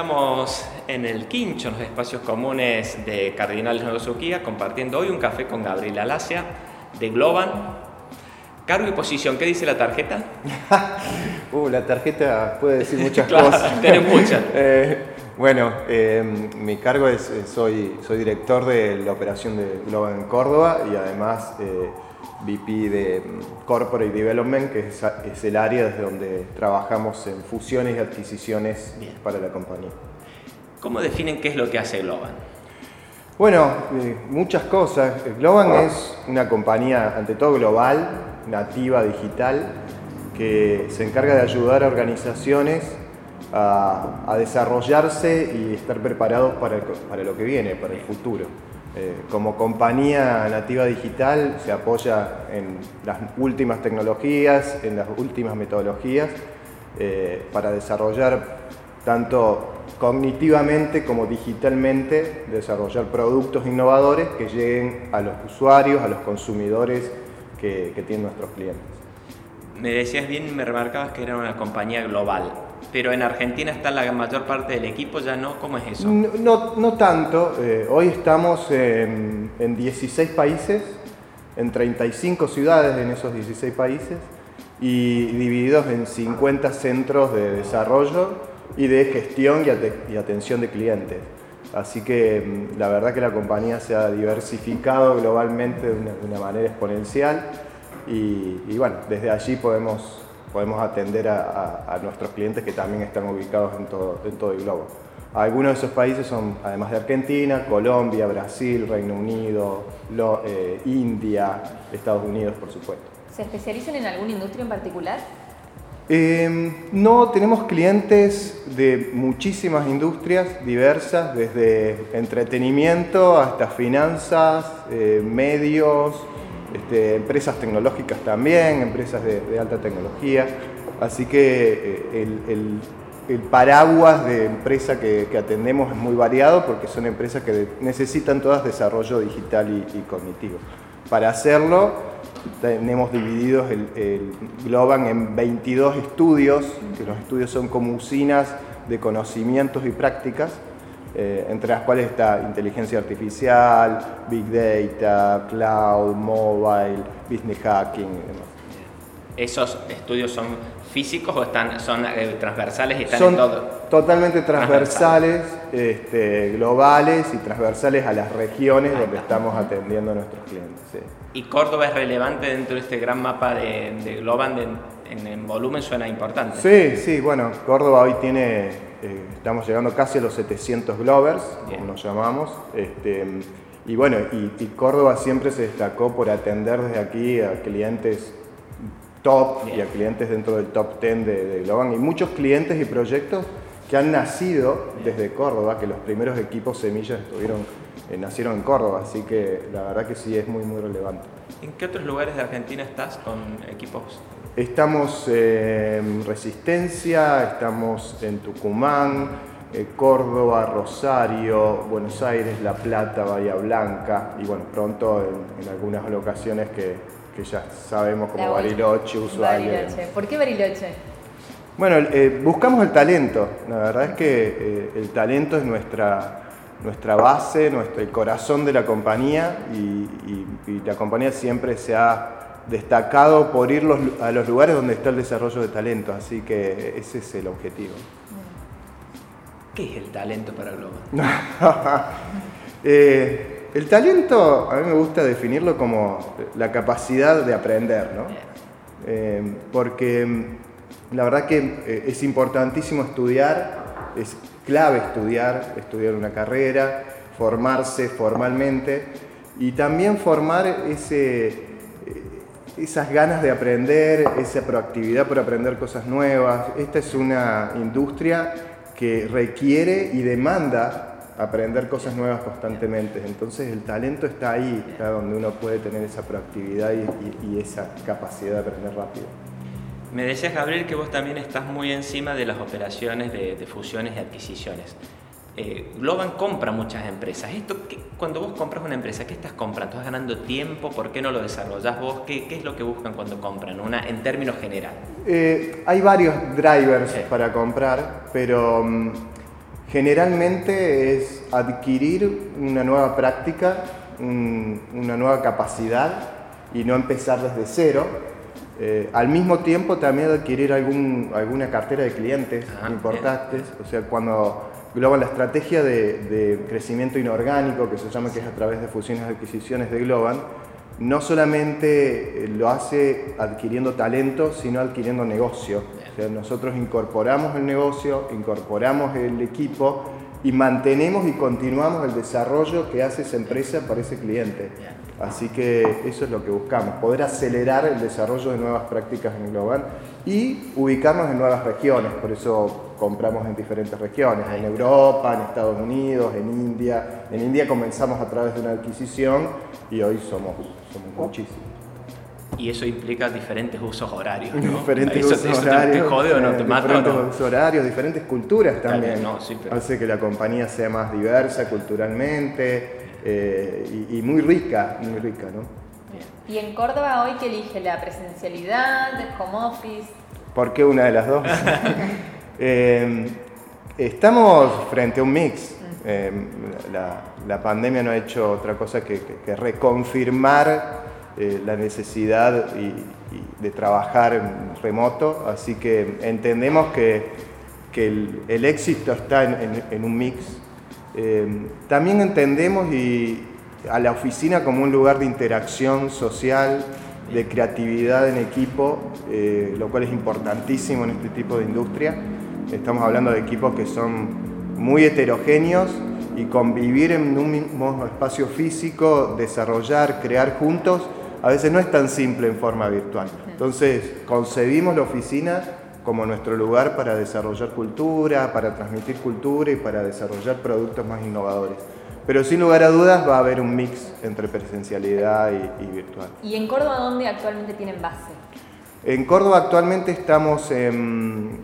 estamos en el Quincho, en los espacios comunes de Cardinales Nuevo Suquía, compartiendo hoy un café con Gabriela Alasia de Globan. Cargo y posición, ¿qué dice la tarjeta? uh, la tarjeta puede decir muchas cosas. Tiene muchas. Eh, bueno, eh, mi cargo es, eh, soy, soy director de la operación de Globan en Córdoba y además VP de mm, Corporate Development, que es, el área desde donde trabajamos en fusiones y adquisiciones para la compañía. ¿Cómo definen qué es lo que hace Globan? Bueno, eh, muchas cosas. Globan es una compañía, ante todo global, nativa, digital, que se encarga de ayudar a organizaciones a, desarrollarse y estar preparados para, para lo que viene, para el futuro. Eh, como compañía nativa digital se apoya en las últimas tecnologías, en las últimas metodologías eh, para desarrollar tanto cognitivamente como digitalmente, desarrollar productos innovadores que lleguen a los usuarios, a los consumidores que tienen nuestros clientes. Me decías bien, me remarcabas que era una compañía global pero en Argentina está la mayor parte del equipo, ya no, ¿cómo es eso? No, no, tanto, eh, hoy estamos en, 16 países, en 35 ciudades en esos 16 países y divididos en 50 centros de desarrollo y de gestión y, atención de clientes. Así que mm, la verdad que la compañía se ha diversificado globalmente de una, manera exponencial y, y bueno, desde allí podemos podemos atender a, nuestros clientes que también están ubicados en todo, en todo el globo. Algunos de esos países son, además de Argentina, Colombia, Brasil, Reino Unido, eh, India, Estados Unidos, por supuesto. ¿Se especializan en alguna industria en particular? Em, no, tenemos clientes de muchísimas industrias diversas, desde entretenimiento hasta finanzas, eh, medios, este, empresas tecnológicas también, empresas de, alta tecnología. Así que eh, el, paraguas de empresa que, atendemos es muy variado porque son empresas que necesitan todas desarrollo digital y, cognitivo. Para hacerlo, tenemos divididos el, el, Globan en 22 estudios, que los estudios son como usinas de conocimientos y prácticas eh, entre las cuales está inteligencia artificial, big data, cloud, mobile, business hacking ¿Esos estudios son físicos o están, son eh, transversales y están son en todo? Totalmente transversales, este, globales y transversales a las regiones donde estamos atendiendo a nuestros clientes. ¿Y Córdoba es relevante dentro de este gran mapa de, de Globan? en, en volumen suena importante. Sí, sí, bueno, Córdoba hoy tiene eh, estamos llegando casi a los 700 Glovers, como nos llamamos. Este, y bueno, y, Córdoba siempre se destacó por atender desde aquí a clientes top y a clientes dentro del top 10 de, de Globan. Y muchos clientes y proyectos que han nacido desde Córdoba, que los primeros equipos semillas estuvieron, eh, nacieron en Córdoba, así que la verdad que sí es muy, muy relevante. ¿En qué otros lugares de Argentina estás con equipos Estamos en Resistencia, estamos en Tucumán, eh, Córdoba, Rosario, Buenos Aires, La Plata, Bahía Blanca y bueno, pronto en, algunas locaciones que, ya sabemos como Bariloche, Ushuaia. ¿Por qué Bariloche? Bueno, eh, buscamos el talento. La verdad es que eh, el talento es nuestra, nuestra base, nuestro, el corazón de la compañía y la compañía siempre se ha destacado por ir a los lugares donde está el desarrollo de talento, así que ese es el objetivo. ¿Qué es el talento para Globo? Eh, el talento, a mí me gusta definirlo como la capacidad de aprender, ¿no? Eh, porque mm, la verdad que eh, es importantísimo estudiar, es clave estudiar, estudiar una carrera, formarse formalmente y también formar ese, esas ganas de aprender, esa proactividad por aprender cosas nuevas. Esta es una industria que requiere y demanda aprender cosas nuevas constantemente. Entonces el talento está ahí, está donde uno puede tener esa proactividad y, esa capacidad de aprender rápido. Me decías, Gabriel, que vos también estás muy encima de las operaciones de, fusiones y adquisiciones. Eh, Globan compra muchas empresas. Esto, cuando vos compras una empresa, ¿qué estás comprando? ¿Estás ganando tiempo? ¿Por qué no lo desarrollas vos? ¿Qué, es lo que buscan cuando compran? Una, en términos generales. Eh, hay varios drivers para comprar, pero mm, Generalmente es adquirir una nueva práctica, una nueva capacidad y no empezar desde cero. Eh, al mismo tiempo también adquirir algún, alguna cartera de clientes ah, importantes. O sea, cuando Globan la estrategia de, de, crecimiento inorgánico, que se llama que es a través de fusiones y adquisiciones de Globan, no solamente lo hace adquiriendo talento, sino adquiriendo negocio. nosotros incorporamos el negocio, incorporamos el equipo y mantenemos y continuamos el desarrollo que hace esa empresa para ese cliente. Así que eso es lo que buscamos, poder acelerar el desarrollo de nuevas prácticas en Global y ubicarnos en nuevas regiones, por eso compramos en diferentes regiones, en Europa, en Estados Unidos, en India. En India comenzamos a través de una adquisición y hoy somos, somos muchísimos. Y eso implica diferentes usos horarios, ¿no? Diferentes usos horarios. Te, jode o no te mata, Diferentes usos horarios, diferentes culturas también. no, sí, Hace que la compañía sea más diversa culturalmente eh, y, muy rica, muy rica, ¿no? ¿Y en Córdoba hoy qué elige? ¿La presencialidad, el home office? ¿Por qué una de las dos? Eh, estamos frente a un mix. Eh, la, pandemia no ha hecho otra cosa que, reconfirmar la necesidad de trabajar remoto, así que entendemos que, el, éxito está en un mix eh, también entendemos y a la oficina como un lugar de interacción social, de creatividad en equipo, eh, lo cual es importantísimo en este tipo de industria. Estamos hablando de equipos que son muy heterogéneos y convivir en un mismo espacio físico, desarrollar, crear juntos, a veces no es tan simple en forma virtual. Entonces, concebimos la oficina como nuestro lugar para desarrollar cultura, para transmitir cultura y para desarrollar productos más innovadores. Pero sin lugar a dudas va a haber un mix entre presencialidad y, virtual. ¿Y en Córdoba dónde actualmente tienen base? En Córdoba actualmente estamos en,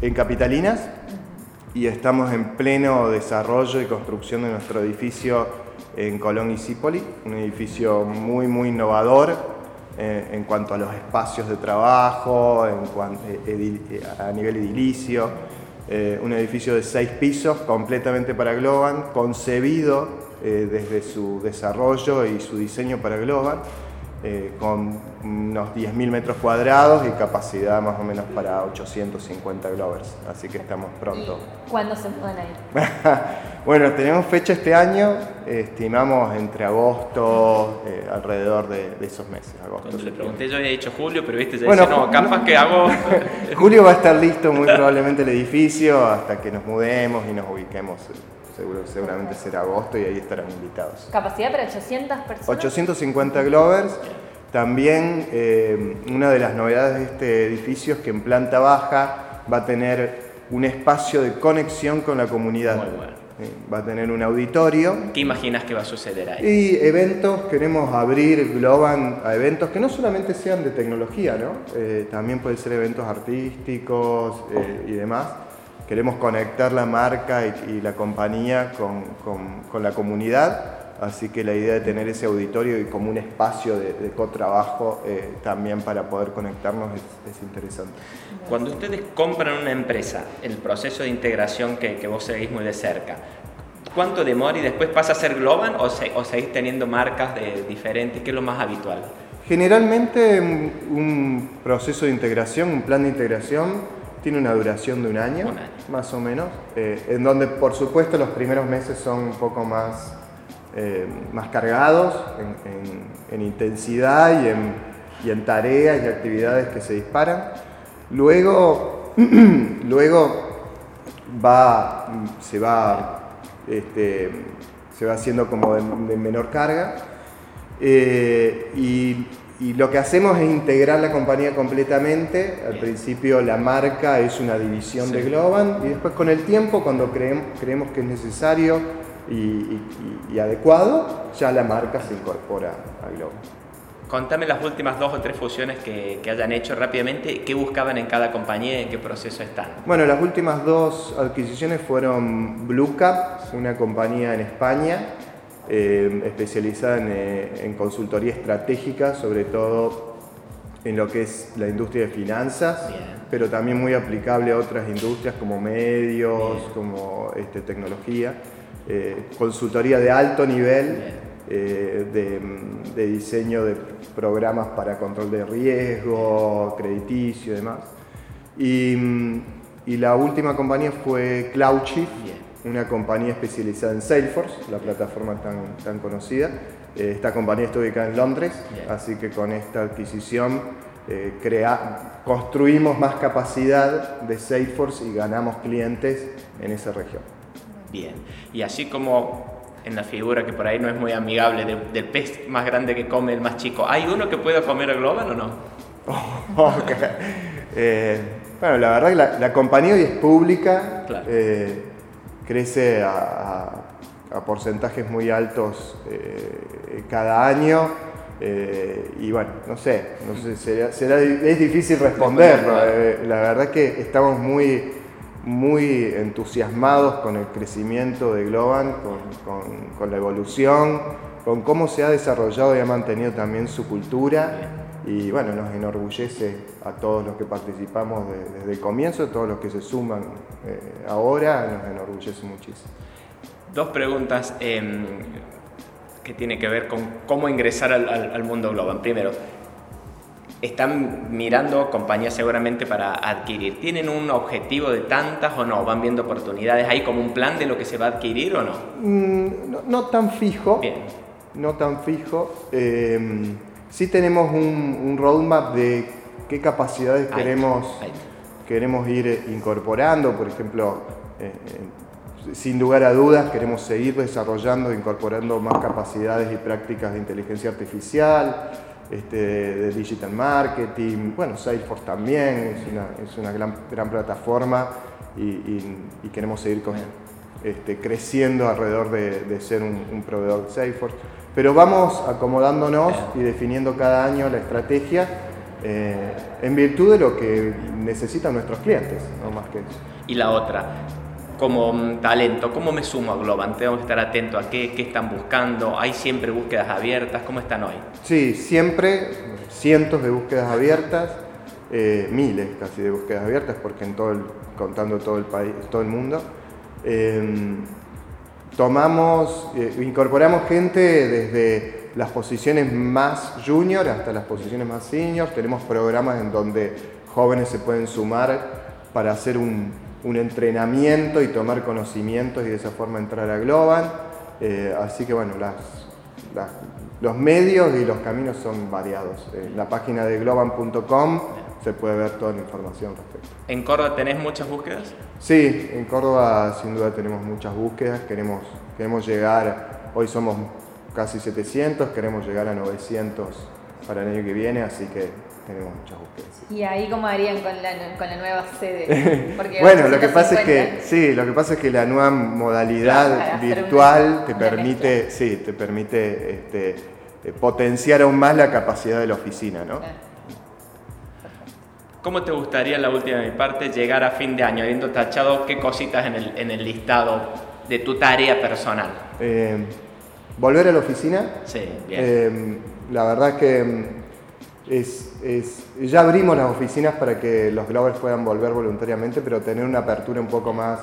en Capitalinas y estamos en pleno desarrollo y construcción de nuestro edificio en Colón y Cípoli, un edificio muy, muy innovador, eh, en cuanto a los espacios de trabajo, en eh, eh, a nivel edilicio. un edificio de seis pisos completamente para Globan, concebido desde su desarrollo y su diseño para Globan eh, con unos 10.000 metros cuadrados y capacidad más o menos para 850 Glovers. Así que estamos pronto. ¿Cuándo se pueden ir? bueno, tenemos fecha este año, estimamos entre agosto, eh, alrededor de, esos meses. Agosto, Cuando le pregunté yo había dicho julio, pero viste, ya bueno, no, capaz que hago... julio va a estar listo muy probablemente el edificio hasta que nos mudemos y nos ubiquemos Seguro, seguramente será agosto y ahí estarán invitados. ¿Capacidad para 800 personas? 850 Glovers. También eh, una de las novedades de este edificio es que en planta baja va a tener un espacio de conexión con la comunidad. Muy bueno. va a tener un auditorio. ¿Qué imaginas que va a suceder ahí? Y eventos, queremos abrir Globan a eventos que no solamente sean de tecnología, ¿no? Eh, también pueden ser eventos artísticos eh, y demás queremos conectar la marca y, la compañía con, con, la comunidad, así que la idea de tener ese auditorio y como un espacio de, de cotrabajo eh, también para poder conectarnos es, interesante. Cuando ustedes compran una empresa, el proceso de integración que, que vos seguís muy de cerca, ¿cuánto demora y después pasa a ser Globan o, o seguís teniendo marcas de, diferentes? ¿Qué es lo más habitual? Generalmente un proceso de integración, un plan de integración, tiene una duración de un año, más o menos, eh, en donde por supuesto los primeros meses son un poco más, eh, más cargados en, intensidad y en, y en, tareas y actividades que se disparan. Luego, luego va, se, va, este, se va haciendo como de, menor carga. Eh, y y lo que hacemos es integrar la compañía completamente. Al principio la marca es una división de Globan y después con el tiempo, cuando creemos, creemos que es necesario y, adecuado, ya la marca se incorpora a Globan. Contame las últimas dos o tres fusiones que, que, hayan hecho rápidamente, qué buscaban en cada compañía y en qué proceso están. Bueno, las últimas dos adquisiciones fueron Bluecap, una compañía en España, eh, especializada eh, en, consultoría estratégica, sobre todo en lo que es la industria de finanzas. pero también muy aplicable a otras industrias como medios, como este, tecnología. Eh, consultoría de alto nivel eh, de, diseño de programas para control de riesgo, crediticio y demás. Y, la última compañía fue CloudShift, una compañía especializada en Salesforce, la plataforma tan, tan conocida. Eh, esta compañía está ubicada en Londres, así que con esta adquisición eh, construimos más capacidad de Salesforce y ganamos clientes en esa región. Bien, y así como en la figura que por ahí no es muy amigable del pez más grande que come el más chico, ¿hay uno que pueda comer el global o no? Eh, bueno, la verdad que la, compañía hoy es pública, eh, crece a, porcentajes muy altos cada año. y bueno, no sé, no sé será, es difícil responderlo. la verdad que estamos muy muy entusiasmados con el crecimiento de Globan, con, la evolución, con cómo se ha desarrollado y ha mantenido también su cultura. Y bueno, nos enorgullece a todos los que participamos desde el comienzo, a todos los que se suman eh, ahora, nos enorgullece muchísimo. Dos preguntas em, que tienen que ver con cómo ingresar al, al mundo Globan. Primero, están mirando compañías seguramente para adquirir. ¿Tienen un objetivo de tantas o no? ¿Van viendo oportunidades? ¿Hay como un plan de lo que se va a adquirir o no? Mm, no, tan fijo. Bien. No tan fijo. Em, sí tenemos un, roadmap de qué capacidades queremos, queremos ir incorporando. Por ejemplo, eh, eh, sin lugar a dudas queremos seguir desarrollando, incorporando más capacidades y prácticas de inteligencia artificial este, de digital marketing, bueno, Salesforce también, es una, es una gran, gran plataforma y, queremos seguir con, este, creciendo alrededor de, ser un, proveedor de Salesforce. Pero vamos acomodándonos y definiendo cada año la estrategia eh, en virtud de lo que necesitan nuestros clientes, no más que eso. Y la otra, como talento, ¿cómo me sumo a Globan? Tengo que estar atento a qué, qué, están buscando, hay siempre búsquedas abiertas, ¿cómo están hoy? Sí, siempre cientos de búsquedas abiertas, eh, miles casi de búsquedas abiertas, porque en todo el, contando todo el país, todo el mundo. Em, tomamos, eh, incorporamos gente desde las posiciones más junior hasta las posiciones más senior, tenemos programas en donde jóvenes se pueden sumar para hacer un, un entrenamiento y tomar conocimientos y de esa forma entrar a Globan. Eh, así que bueno, las, los medios y los caminos son variados. En la página de globan.com se puede ver toda la información respecto. ¿En Córdoba tenés muchas búsquedas? Sí, en Córdoba sin duda tenemos muchas búsquedas. Queremos, queremos llegar, hoy somos casi 700, queremos llegar a 900 para el año que viene, así que tenemos muchas búsquedas. ¿Y ahí cómo harían con la, con la nueva sede? bueno, lo que pasa es que sí, lo que pasa es que la nueva modalidad virtual te permite, sí, te permite este, eh, potenciar aún más la capacidad de la oficina, ¿no? ¿Cómo te gustaría, la última de mi parte, llegar a fin de año, habiendo tachado qué cositas en el, en el listado de tu tarea personal? Eh, ¿Volver a la oficina? Sí, bien. Eh, la verdad que es, ya abrimos las oficinas para que los Glovers puedan volver voluntariamente, pero tener una apertura un poco más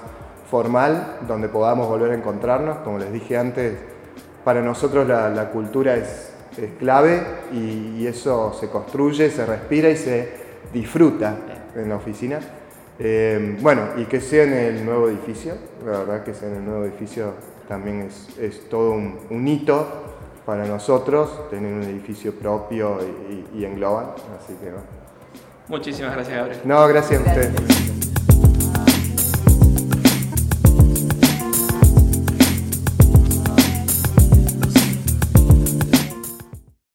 formal, donde podamos volver a encontrarnos. Como les dije antes, para nosotros la, cultura es, clave y, eso se construye, se respira y se disfruta en la oficina. Eh, bueno, y que sea en el nuevo edificio, la verdad que sea en el nuevo edificio también es, todo un hito para nosotros tener un edificio propio y, y, en global. Así que Muchísimas gracias, Gabriel. No, gracias a ustedes.